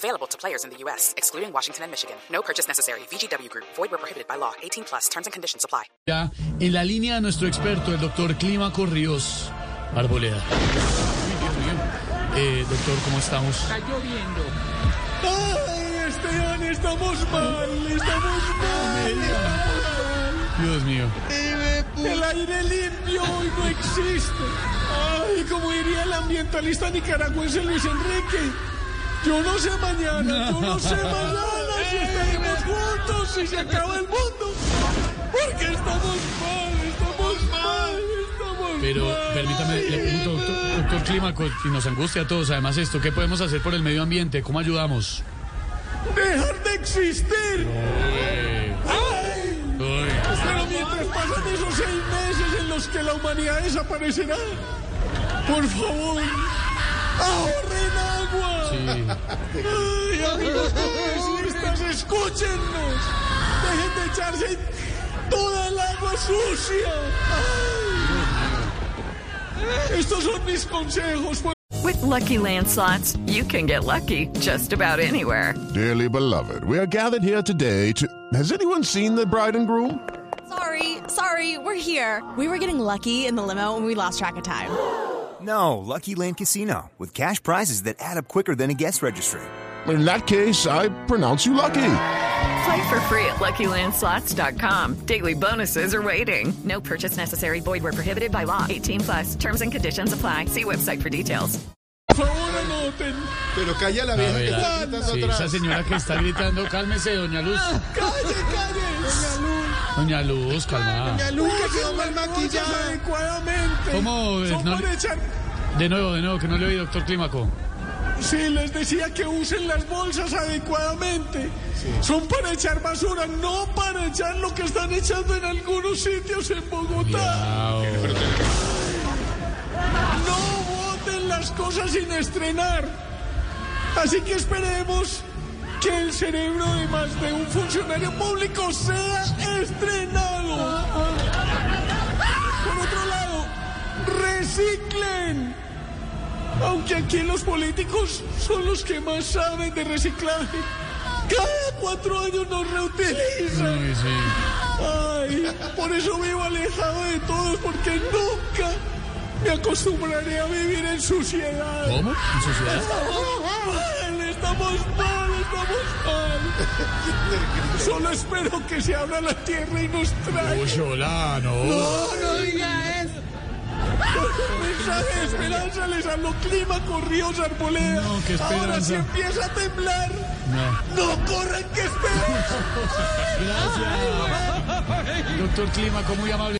Available to players in the U.S., excluding Washington and Michigan. No purchase necessary. VGW Group. Void where prohibited by law. 18 plus. Terms and conditions apply. Ya en la línea de nuestro experto, el doctor Clímaco Ríos Arboleda. Uy, Dios mío. Eh, doctor, ¿cómo estamos? Está lloviendo. ¡Ay, Esteban, estamos mal! ¡Estamos mal! Dios mío. El aire limpio hoy no existe. Ay, como diría el ambientalista nicaragüense Luis Enrique. Yo no sé mañana, yo no sé mañana si estaremos juntos, si se acaba el mundo. Porque estamos mal, estamos mal, estamos Pero mal. permítame, le pregunto, doctor, doctor Clímaco, y nos angustia a todos, además esto, ¿qué podemos hacer por el medio ambiente? ¿Cómo ayudamos? ¡Dejar de existir! ¡Ay! Uy, Pero mientras pasan esos seis meses en los que la humanidad desaparecerá, por favor, ahorren agua. Sí. Ay, amigos congresistas, escúchennos. Dejen de echarse toda el agua sucia. Ay. Estos son mis consejos. With Lucky Land slots, you can get lucky just about anywhere. Dearly beloved, we are gathered here today to. Has anyone seen the bride and groom? Sorry, sorry, we're here. We were getting lucky in the limo and we lost track of time. No, Lucky Land Casino, with cash prizes that add up quicker than a guest registry. In that case, I pronounce you lucky. Play for free at LuckyLandSlots.com. Daily bonuses are waiting. No purchase necessary. Void where prohibited by law. 18 plus. Terms and conditions apply. See website for details. Por favor, anoten. Pero calla la ah, vieja que está gritando sí, atrás. esa señora que está gritando, cálmese, doña Luz. Ah, ¡Calle, calle! Doña Luz, calma. Doña Luz, que quedó mal maquillada. adecuadamente. ¿Cómo? Son No- para echar... De nuevo, de nuevo, que no le oí, doctor Clímaco. Sí, les decía que usen las bolsas adecuadamente. Son para echar basura, no para echar lo que están echando en algunos sitios en Bogotá. No boten las cosas sin estrenar. Así que esperemos que el cerebro de más de un funcionario público sea estrenado. Por otro lado, reciclen. Aunque aquí los políticos son los que más saben de reciclaje. Cada cuatro años nos reutilizan. Uy, sí. Ay, por eso vivo alejado de todos, porque nunca me acostumbraré a vivir en suciedad. ¿Cómo? ¿En su ciudad? Mal, estamos mal, estamos mal. Solo espero que se abra la tierra y nos traiga. Uy, hola, no. No diga eso. Mensaje de esperanza les habló clima con ríos arboleda. No, qué Ahora esperanza. si empieza a temblar, No. no corran que esperen. Gracias. Doctor Clímaco, muy amable.